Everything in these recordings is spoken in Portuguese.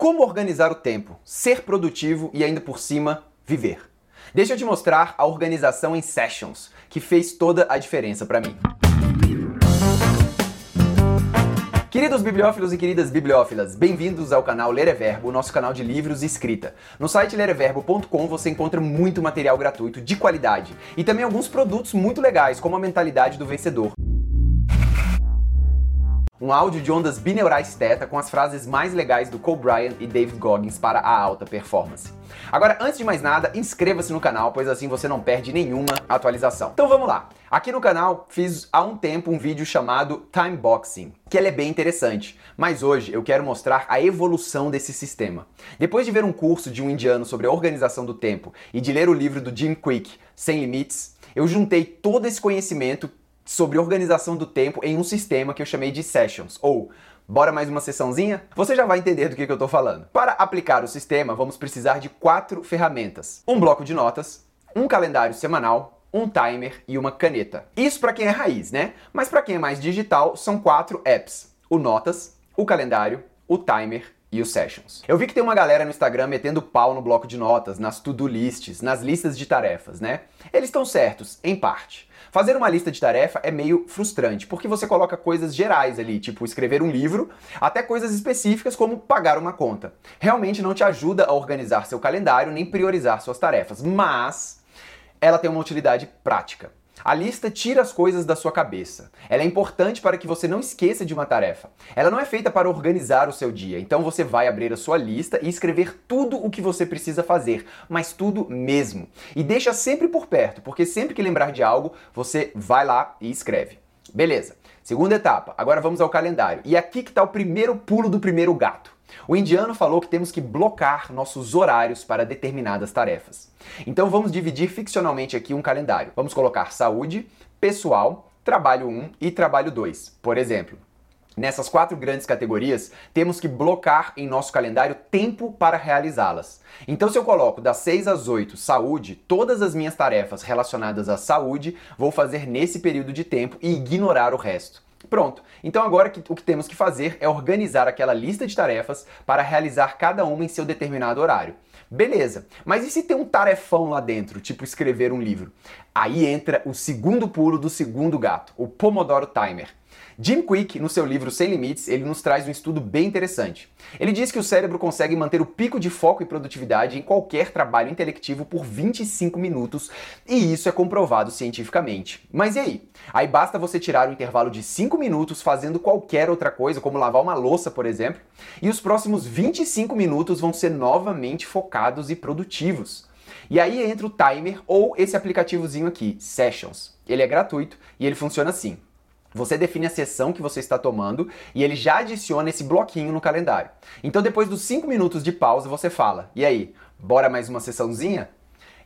Como organizar o tempo, ser produtivo e ainda por cima viver. Deixa eu te mostrar a organização em Sessions, que fez toda a diferença para mim. Queridos bibliófilos e queridas bibliófilas, bem-vindos ao canal Ler é Verbo, nosso canal de livros e escrita. No site lereverbo.com você encontra muito material gratuito de qualidade e também alguns produtos muito legais, como a mentalidade do vencedor um áudio de ondas bineurais teta com as frases mais legais do Cole Bryant e David Goggins para a alta performance. Agora, antes de mais nada, inscreva-se no canal, pois assim você não perde nenhuma atualização. Então vamos lá. Aqui no canal fiz há um tempo um vídeo chamado Time Boxing, que ele é bem interessante, mas hoje eu quero mostrar a evolução desse sistema. Depois de ver um curso de um indiano sobre a organização do tempo e de ler o livro do Jim Quick, Sem Limites, eu juntei todo esse conhecimento sobre organização do tempo em um sistema que eu chamei de Sessions, ou Bora mais uma sessãozinha? Você já vai entender do que, que eu estou falando. Para aplicar o sistema, vamos precisar de quatro ferramentas: um bloco de notas, um calendário semanal, um timer e uma caneta. Isso para quem é raiz, né? Mas para quem é mais digital, são quatro apps: o Notas, o calendário, o timer e os sessions. Eu vi que tem uma galera no Instagram metendo pau no bloco de notas, nas to-do lists, nas listas de tarefas, né? Eles estão certos, em parte. Fazer uma lista de tarefa é meio frustrante, porque você coloca coisas gerais ali, tipo escrever um livro, até coisas específicas como pagar uma conta. Realmente não te ajuda a organizar seu calendário nem priorizar suas tarefas, mas ela tem uma utilidade prática. A lista tira as coisas da sua cabeça. Ela é importante para que você não esqueça de uma tarefa. Ela não é feita para organizar o seu dia. Então você vai abrir a sua lista e escrever tudo o que você precisa fazer, mas tudo mesmo. E deixa sempre por perto, porque sempre que lembrar de algo, você vai lá e escreve. Beleza. Segunda etapa. Agora vamos ao calendário. E aqui que está o primeiro pulo do primeiro gato. O indiano falou que temos que blocar nossos horários para determinadas tarefas. Então vamos dividir ficcionalmente aqui um calendário. Vamos colocar saúde, pessoal, trabalho 1 e trabalho 2, por exemplo. Nessas quatro grandes categorias, temos que blocar em nosso calendário tempo para realizá-las. Então, se eu coloco das 6 às 8 saúde, todas as minhas tarefas relacionadas à saúde vou fazer nesse período de tempo e ignorar o resto. Pronto. Então agora o que temos que fazer é organizar aquela lista de tarefas para realizar cada uma em seu determinado horário. Beleza, mas e se tem um tarefão lá dentro, tipo escrever um livro? Aí entra o segundo pulo do segundo gato, o Pomodoro Timer. Jim Quick, no seu livro Sem Limites, ele nos traz um estudo bem interessante. Ele diz que o cérebro consegue manter o pico de foco e produtividade em qualquer trabalho intelectivo por 25 minutos, e isso é comprovado cientificamente. Mas e aí? Aí basta você tirar um intervalo de 5 minutos fazendo qualquer outra coisa, como lavar uma louça, por exemplo, e os próximos 25 minutos vão ser novamente focados e produtivos. E aí entra o timer ou esse aplicativozinho aqui, Sessions. Ele é gratuito e ele funciona assim. Você define a sessão que você está tomando e ele já adiciona esse bloquinho no calendário. Então, depois dos 5 minutos de pausa, você fala: e aí, bora mais uma sessãozinha?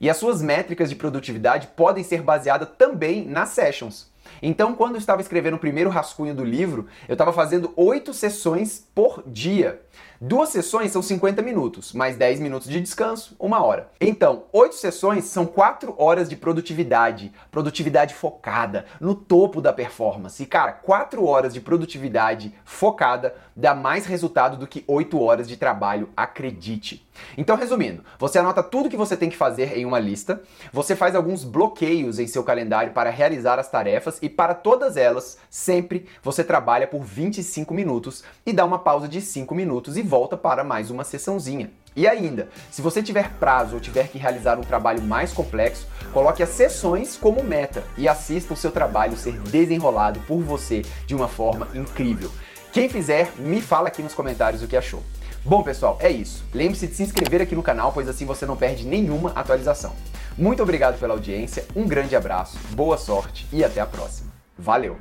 E as suas métricas de produtividade podem ser baseadas também nas sessions. Então, quando eu estava escrevendo o primeiro rascunho do livro, eu estava fazendo oito sessões por dia. Duas sessões são 50 minutos, mais 10 minutos de descanso, uma hora. Então, oito sessões são quatro horas de produtividade, produtividade focada, no topo da performance. E cara, quatro horas de produtividade focada dá mais resultado do que oito horas de trabalho, acredite. Então, resumindo, você anota tudo que você tem que fazer em uma lista, você faz alguns bloqueios em seu calendário para realizar as tarefas e para todas elas, sempre você trabalha por 25 minutos e dá uma pausa de 5 minutos e volta para mais uma sessãozinha. E ainda, se você tiver prazo ou tiver que realizar um trabalho mais complexo, coloque as sessões como meta e assista o seu trabalho ser desenrolado por você de uma forma incrível. Quem fizer, me fala aqui nos comentários o que achou. Bom, pessoal, é isso. Lembre-se de se inscrever aqui no canal, pois assim você não perde nenhuma atualização. Muito obrigado pela audiência, um grande abraço, boa sorte e até a próxima. Valeu!